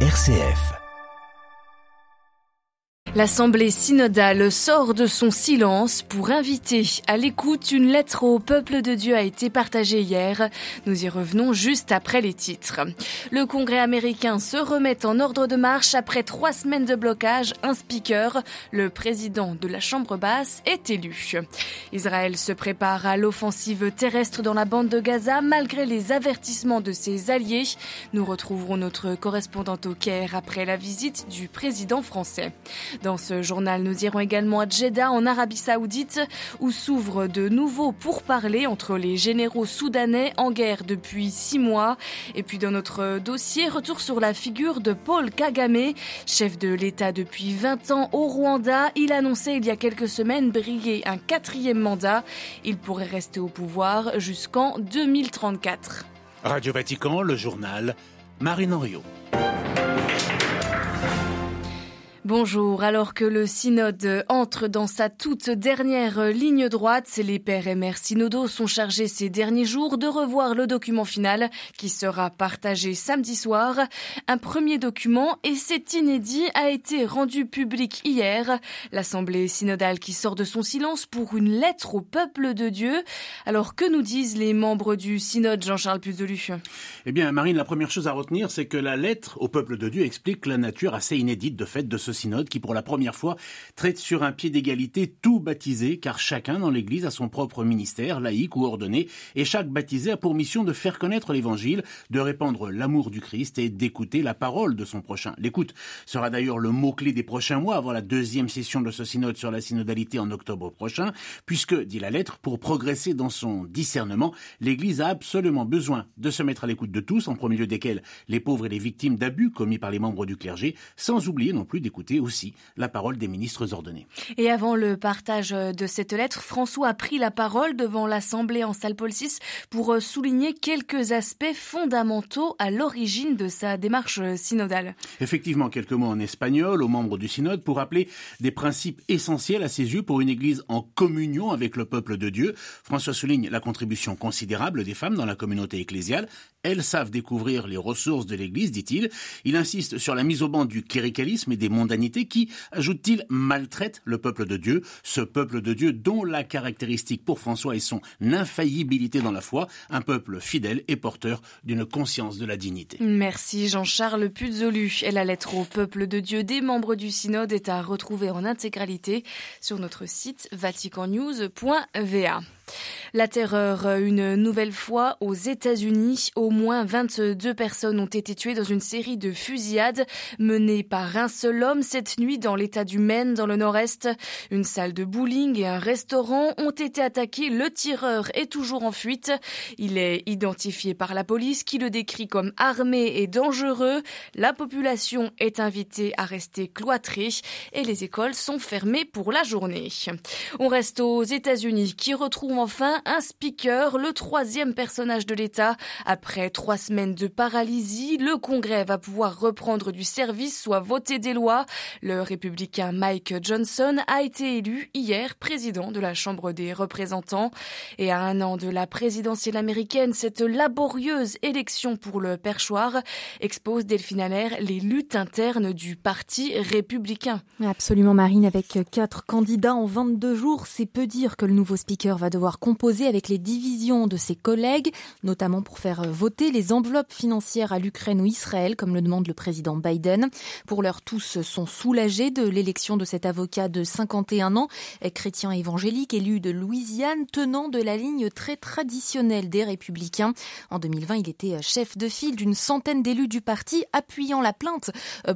RCF. L'Assemblée synodale sort de son silence pour inviter à l'écoute. Une lettre au peuple de Dieu a été partagée hier. Nous y revenons juste après les titres. Le Congrès américain se remet en ordre de marche après trois semaines de blocage. Un speaker, le président de la Chambre basse, est élu. Israël se prépare à l'offensive terrestre dans la bande de Gaza malgré les avertissements de ses alliés. Nous retrouverons notre correspondante au Caire après la visite du président français. Dans ce journal, nous irons également à Jeddah, en Arabie Saoudite, où s'ouvrent de nouveaux pourparlers entre les généraux soudanais en guerre depuis six mois. Et puis dans notre dossier, retour sur la figure de Paul Kagame, chef de l'État depuis 20 ans au Rwanda. Il annonçait il y a quelques semaines briller un quatrième mandat. Il pourrait rester au pouvoir jusqu'en 2034. Radio Vatican, le journal, Marine Henriot. Bonjour. Alors que le synode entre dans sa toute dernière ligne droite, les pères et mères synodaux sont chargés ces derniers jours de revoir le document final qui sera partagé samedi soir. Un premier document, et c'est inédit, a été rendu public hier. L'Assemblée synodale qui sort de son silence pour une lettre au peuple de Dieu. Alors que nous disent les membres du synode, Jean-Charles Puzelu Eh bien, Marine, la première chose à retenir, c'est que la lettre au peuple de Dieu explique la nature assez inédite de fait de ce synode qui, pour la première fois, traite sur un pied d'égalité tout baptisé, car chacun dans l'Église a son propre ministère, laïque ou ordonné, et chaque baptisé a pour mission de faire connaître l'Évangile, de répandre l'amour du Christ et d'écouter la parole de son prochain. L'écoute sera d'ailleurs le mot-clé des prochains mois avant la deuxième session de ce synode sur la synodalité en octobre prochain, puisque, dit la lettre, pour progresser dans son discernement, l'Église a absolument besoin de se mettre à l'écoute de tous, en premier lieu desquels les pauvres et les victimes d'abus commis par les membres du clergé, sans oublier non plus d'écouter aussi la parole des ministres ordonnés. Et avant le partage de cette lettre, François a pris la parole devant l'Assemblée en salle Paul VI pour souligner quelques aspects fondamentaux à l'origine de sa démarche synodale. Effectivement, quelques mots en espagnol aux membres du synode pour rappeler des principes essentiels à ses yeux pour une Église en communion avec le peuple de Dieu. François souligne la contribution considérable des femmes dans la communauté ecclésiale. Elles savent découvrir les ressources de l'Église, dit-il. Il insiste sur la mise au banc du cléricalisme et des qui, ajoute-t-il, maltraite le peuple de Dieu, ce peuple de Dieu dont la caractéristique pour François est son infaillibilité dans la foi, un peuple fidèle et porteur d'une conscience de la dignité. Merci Jean-Charles Puzolu. Et la lettre au peuple de Dieu des membres du synode est à retrouver en intégralité sur notre site vaticannews.va. La terreur, une nouvelle fois aux États-Unis. Au moins 22 personnes ont été tuées dans une série de fusillades menées par un seul homme cette nuit dans l'état du Maine, dans le nord-est. Une salle de bowling et un restaurant ont été attaqués. Le tireur est toujours en fuite. Il est identifié par la police qui le décrit comme armé et dangereux. La population est invitée à rester cloîtrée et les écoles sont fermées pour la journée. On reste aux États-Unis qui retrouvent enfin un speaker, le troisième personnage de l'État. Après trois semaines de paralysie, le Congrès va pouvoir reprendre du service, soit voter des lois. Le républicain Mike Johnson a été élu hier président de la Chambre des représentants. Et à un an de la présidentielle américaine, cette laborieuse élection pour le perchoir expose Delphine Allaire les luttes internes du parti républicain. Absolument Marine, avec quatre candidats en 22 jours, c'est peu dire que le nouveau speaker va devoir composer avec les divisions de ses collègues, notamment pour faire voter les enveloppes financières à l'Ukraine ou Israël, comme le demande le président Biden. Pour l'heure, tous sont soulagés de l'élection de cet avocat de 51 ans, chrétien évangélique, élu de Louisiane, tenant de la ligne très traditionnelle des républicains. En 2020, il était chef de file d'une centaine d'élus du parti, appuyant la plainte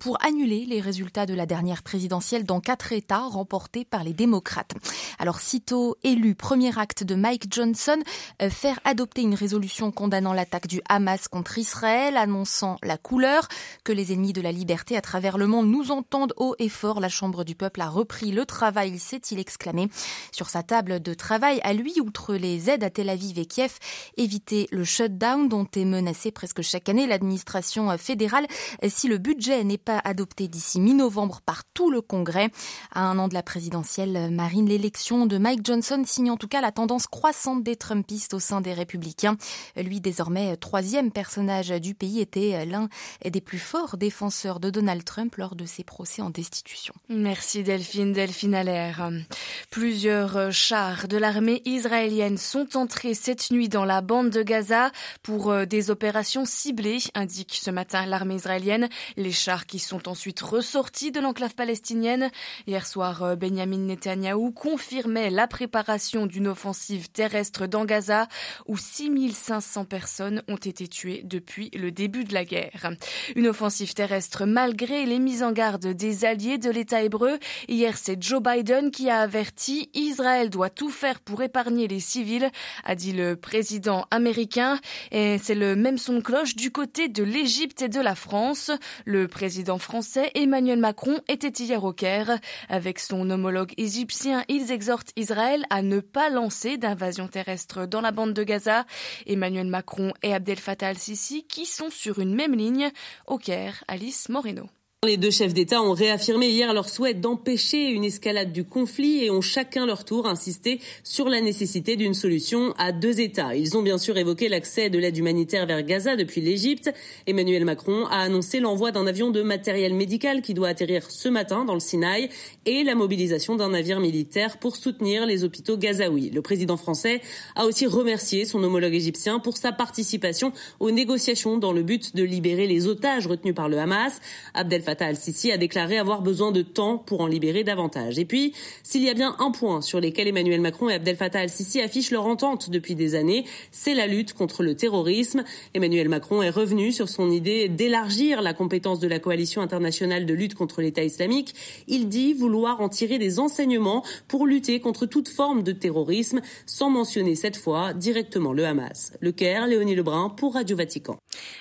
pour annuler les résultats de la dernière présidentielle dans quatre États remportés par les démocrates. Alors, sitôt élu, premier acte de Mike Johnson, euh, faire adopter une résolution condamnant l'attaque du Hamas contre Israël, annonçant la couleur que les ennemis de la liberté à travers le monde nous entendent haut et fort. La Chambre du peuple a repris le travail, s'est-il exclamé. Sur sa table de travail, à lui, outre les aides à Tel Aviv et Kiev, éviter le shutdown dont est menacé presque chaque année l'administration fédérale si le budget n'est pas adopté d'ici mi-novembre par tout le Congrès. À un an de la présidentielle marine, l'élection de Mike Johnson signe en tout cas la tendance croissante des Trumpistes au sein des Républicains. Lui, désormais troisième personnage du pays, était l'un des plus forts défenseurs de Donald Trump lors de ses procès en destitution. Merci Delphine, Delphine Allaire. Plusieurs chars de l'armée israélienne sont entrés cette nuit dans la bande de Gaza pour euh, des opérations ciblées, indique ce matin l'armée israélienne. Les chars qui sont ensuite ressortis de l'enclave palestinienne. Hier soir, euh, Benjamin Netanyahou confirmait la préparation d'une offensive terrestre dans Gaza où 6500 personnes ont été tuées depuis le début de la guerre. Une offensive terrestre malgré les mises en garde des alliés de l'État hébreu. Hier, c'est Joe Biden qui a averti Israël doit tout faire pour épargner les civils, a dit le président américain. Et c'est le même son de cloche du côté de l'Égypte et de la France. Le président français Emmanuel Macron était hier au Caire. Avec son homologue égyptien, ils exhortent Israël à ne pas lancer d'invasion terrestre dans la bande de Gaza. Emmanuel Macron et Abdel Fattah al-Sisi qui sont sur une même ligne. Au Caire, Alice Moreno. Les deux chefs d'État ont réaffirmé hier leur souhait d'empêcher une escalade du conflit et ont chacun leur tour insisté sur la nécessité d'une solution à deux États. Ils ont bien sûr évoqué l'accès de l'aide humanitaire vers Gaza depuis l'Égypte. Emmanuel Macron a annoncé l'envoi d'un avion de matériel médical qui doit atterrir ce matin dans le Sinaï et la mobilisation d'un navire militaire pour soutenir les hôpitaux gazaouis. Le président français a aussi remercié son homologue égyptien pour sa participation aux négociations dans le but de libérer les otages retenus par le Hamas. Abdel Fattah al-Sisi a déclaré avoir besoin de temps pour en libérer davantage. Et puis, s'il y a bien un point sur lequel Emmanuel Macron et Abdel Fattah al-Sisi affichent leur entente depuis des années, c'est la lutte contre le terrorisme. Emmanuel Macron est revenu sur son idée d'élargir la compétence de la coalition internationale de lutte contre l'État islamique. Il dit vouloir en tirer des enseignements pour lutter contre toute forme de terrorisme, sans mentionner cette fois directement le Hamas. Le Caire, Léonie Lebrun pour Radio Vatican.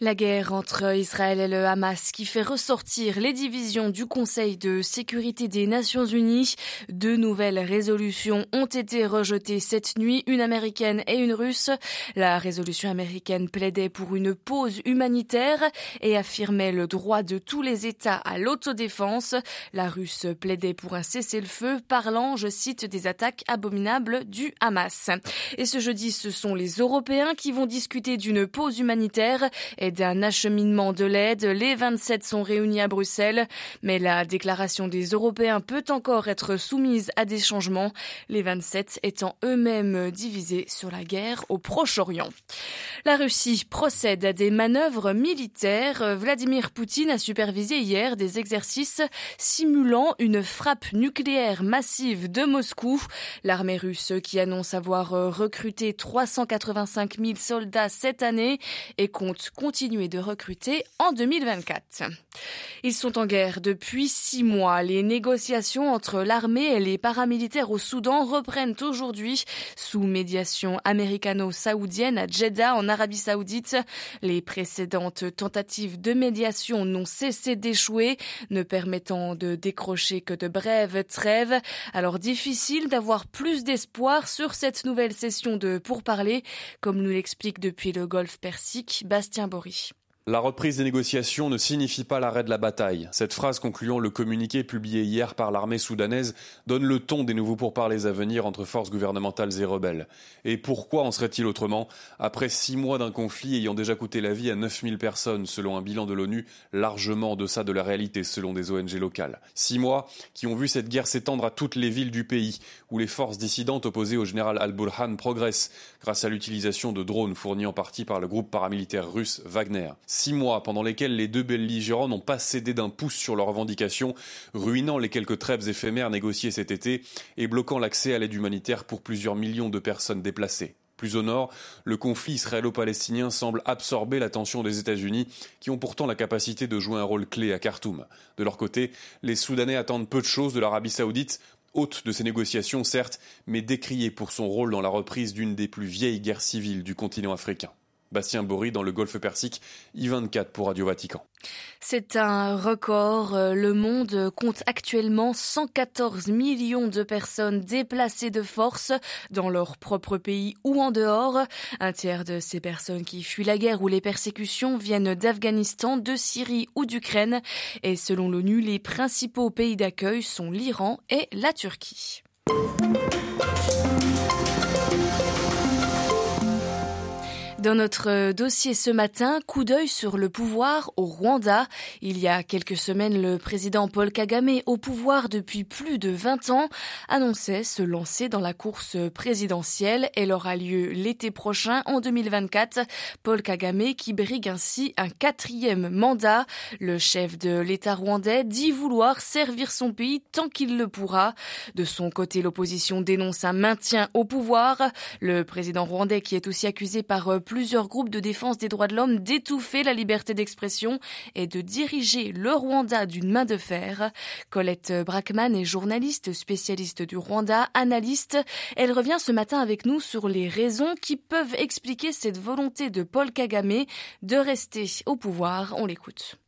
La guerre entre Israël et le Hamas qui fait ressortir les divisions du Conseil de sécurité des Nations Unies. Deux nouvelles résolutions ont été rejetées cette nuit, une américaine et une russe. La résolution américaine plaidait pour une pause humanitaire et affirmait le droit de tous les États à l'autodéfense. La russe plaidait pour un cessez-le-feu, parlant, je cite, des attaques abominables du Hamas. Et ce jeudi, ce sont les Européens qui vont discuter d'une pause humanitaire et d'un acheminement de l'aide. Les 27 sont réunis à Bruxelles, mais la déclaration des Européens peut encore être soumise à des changements, les 27 étant eux-mêmes divisés sur la guerre au Proche-Orient. La Russie procède à des manœuvres militaires. Vladimir Poutine a supervisé hier des exercices simulant une frappe nucléaire massive de Moscou. L'armée russe qui annonce avoir recruté 385 000 soldats cette année et compte continuer de recruter en 2024. Ils sont en guerre depuis six mois. Les négociations entre l'armée et les paramilitaires au Soudan reprennent aujourd'hui sous médiation américano-saoudienne à Jeddah en Arabie saoudite. Les précédentes tentatives de médiation n'ont cessé d'échouer, ne permettant de décrocher que de brèves trêves. Alors difficile d'avoir plus d'espoir sur cette nouvelle session de pourparlers, comme nous l'explique depuis le Golfe Persique Bastien Bory. La reprise des négociations ne signifie pas l'arrêt de la bataille. Cette phrase concluant le communiqué publié hier par l'armée soudanaise donne le ton des nouveaux pourparlers à venir entre forces gouvernementales et rebelles. Et pourquoi en serait-il autrement? Après six mois d'un conflit ayant déjà coûté la vie à 9000 personnes selon un bilan de l'ONU largement en deçà de la réalité selon des ONG locales. Six mois qui ont vu cette guerre s'étendre à toutes les villes du pays où les forces dissidentes opposées au général al-Burhan progressent grâce à l'utilisation de drones fournis en partie par le groupe paramilitaire russe Wagner. Six mois pendant lesquels les deux belligérants n'ont pas cédé d'un pouce sur leurs revendications, ruinant les quelques trêves éphémères négociées cet été et bloquant l'accès à l'aide humanitaire pour plusieurs millions de personnes déplacées. Plus au nord, le conflit israélo-palestinien semble absorber l'attention des États-Unis, qui ont pourtant la capacité de jouer un rôle clé à Khartoum. De leur côté, les Soudanais attendent peu de choses de l'Arabie saoudite, hôte de ces négociations certes, mais décriée pour son rôle dans la reprise d'une des plus vieilles guerres civiles du continent africain. Bastien Bory dans le Golfe Persique, I24 pour Radio Vatican. C'est un record. Le monde compte actuellement 114 millions de personnes déplacées de force dans leur propre pays ou en dehors. Un tiers de ces personnes qui fuient la guerre ou les persécutions viennent d'Afghanistan, de Syrie ou d'Ukraine. Et selon l'ONU, les principaux pays d'accueil sont l'Iran et la Turquie. Dans notre dossier ce matin, coup d'œil sur le pouvoir au Rwanda. Il y a quelques semaines, le président Paul Kagame, au pouvoir depuis plus de 20 ans, annonçait se lancer dans la course présidentielle. Elle aura lieu l'été prochain, en 2024. Paul Kagame qui brigue ainsi un quatrième mandat. Le chef de l'État rwandais dit vouloir servir son pays tant qu'il le pourra. De son côté, l'opposition dénonce un maintien au pouvoir. Le président rwandais qui est aussi accusé par plusieurs groupes de défense des droits de l'homme d'étouffer la liberté d'expression et de diriger le Rwanda d'une main de fer. Colette Brackman est journaliste spécialiste du Rwanda, analyste. Elle revient ce matin avec nous sur les raisons qui peuvent expliquer cette volonté de Paul Kagame de rester au pouvoir. On l'écoute.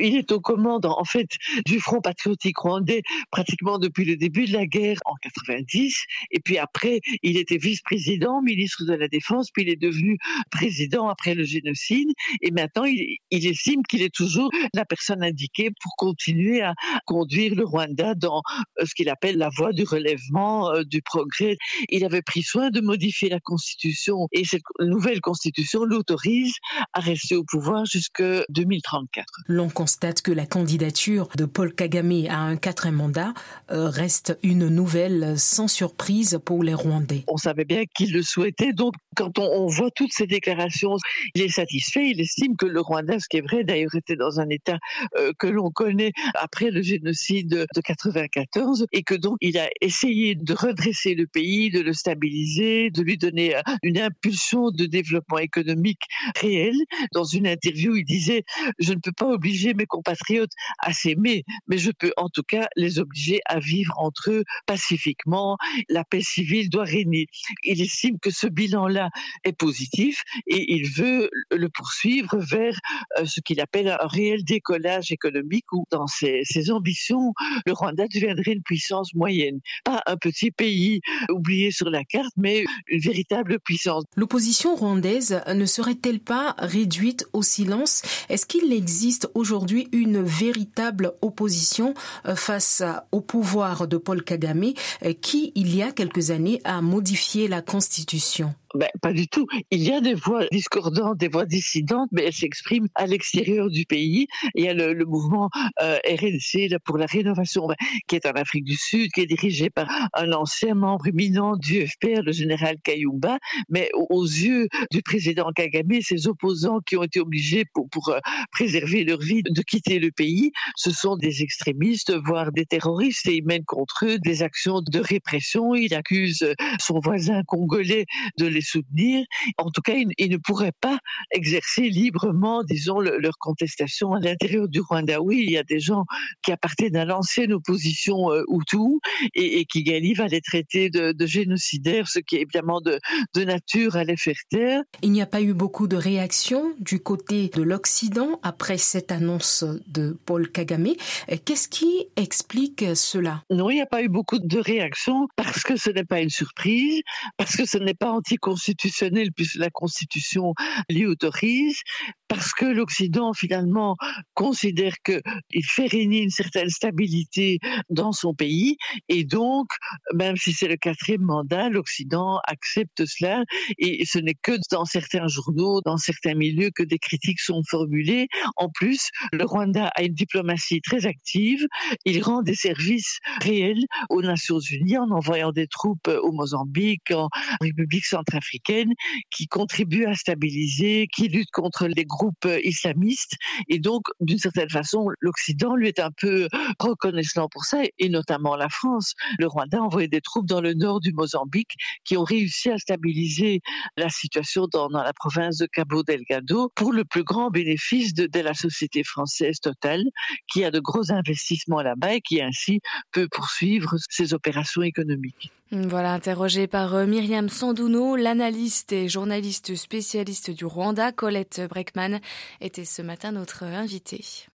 Il est aux commandes, en fait, du Front patriotique rwandais pratiquement depuis le début de la guerre en 90. Et puis après, il était vice-président, ministre de la Défense, puis il est devenu président après le génocide. Et maintenant, il, estime qu'il est toujours la personne indiquée pour continuer à conduire le Rwanda dans euh, ce qu'il appelle la voie du relèvement, euh, du progrès. Il avait pris soin de modifier la Constitution et cette nouvelle Constitution l'autorise à rester au pouvoir jusque 2034 constate que la candidature de Paul Kagame à un quatrième mandat euh, reste une nouvelle sans surprise pour les Rwandais. On savait bien qu'il le souhaitait, donc quand on, voit toutes ces déclarations, il est satisfait, il estime que le Rwanda, ce qui est vrai d'ailleurs, était dans un état euh, que l'on connaît après le génocide de 94 et que donc il a essayé de redresser le pays, de le stabiliser, de lui donner euh, une impulsion de développement économique réel. Dans une interview, il disait je ne peux pas obliger mes compatriotes à s'aimer, mais je peux en tout cas les obliger à vivre entre eux pacifiquement. La paix civile doit régner. Il estime que ce bilan-là est positif et il veut le poursuivre vers euh, ce qu'il appelle un réel décollage économique où dans ses, ses ambitions, le Rwanda deviendrait une puissance moyenne. Pas un petit pays oublié sur la carte, mais une véritable puissance. L'opposition rwandaise ne serait-elle pas réduite au silence? Est-ce qu'il existe aujourd'hui une véritable opposition euh, face au pouvoir de Paul Kagame euh, qui, il y a quelques années, a modifié la Constitution? Ben, pas du tout. Il y a des voix discordantes, des voix dissidentes, mais elles s'expriment à l'extérieur du pays. Il y a le, mouvement euh, RNC pour la rénovation, ben, qui est en Afrique du Sud, qui est dirigé par un ancien membre éminent du FPR, le général Kayumba. Mais aux, yeux du président Kagame, ses opposants qui ont été obligés pour, pour euh, préserver leur vie de quitter le pays, ce sont des extrémistes, voire des terroristes, et ils mènent contre eux des actions de répression. Il accuse son voisin congolais de les soutenir. En tout cas, ils, ne pourraient pas exercer librement, disons, leur contestation à l'intérieur du Rwanda. Oui, il y a des gens qui appartiennent à l'ancienne opposition euh, Hutu et, et Kigali va les traiter de, génocidaires, ce qui est évidemment de, de nature à les faire taire. Il n'y a pas eu beaucoup de réactions du côté de l'Occident après cette annonce de Paul Kagame. Qu'est-ce qui explique cela? Non, il n'y a pas eu beaucoup de réactions parce que ce n'est pas une surprise, parce que ce n'est pas anti constitutionnel puisque la Constitution l'y autorise, parce que l'Occident finalement considère qu'il fait régner une certaine stabilité dans son pays, et donc, même si c'est le quatrième mandat, l'Occident accepte cela, et ce n'est que dans certains journaux, dans certains milieux que des critiques sont formulées. En plus, le Rwanda a une diplomatie très active, il rend des services réels aux Nations Unies en envoyant des troupes au Mozambique, en République centrale africaine qui contribue à stabiliser, qui lutte contre les groupes euh, islamistes. Et donc, d'une certaine façon, l'Occident lui est un peu reconnaissant pour ça, et notamment la France. Le Rwanda a envoyé des troupes dans le nord du Mozambique qui ont réussi à stabiliser la situation dans, la province de Cabo Delgado pour le plus grand bénéfice de, de la société française Total, qui a de gros investissements là-bas et qui ainsi peut poursuivre ses opérations économiques. Voilà, interrogé par euh, Myriam Sandouno, l'analyste et journaliste spécialiste du Rwanda, Colette Breckman, était ce matin notre invitée.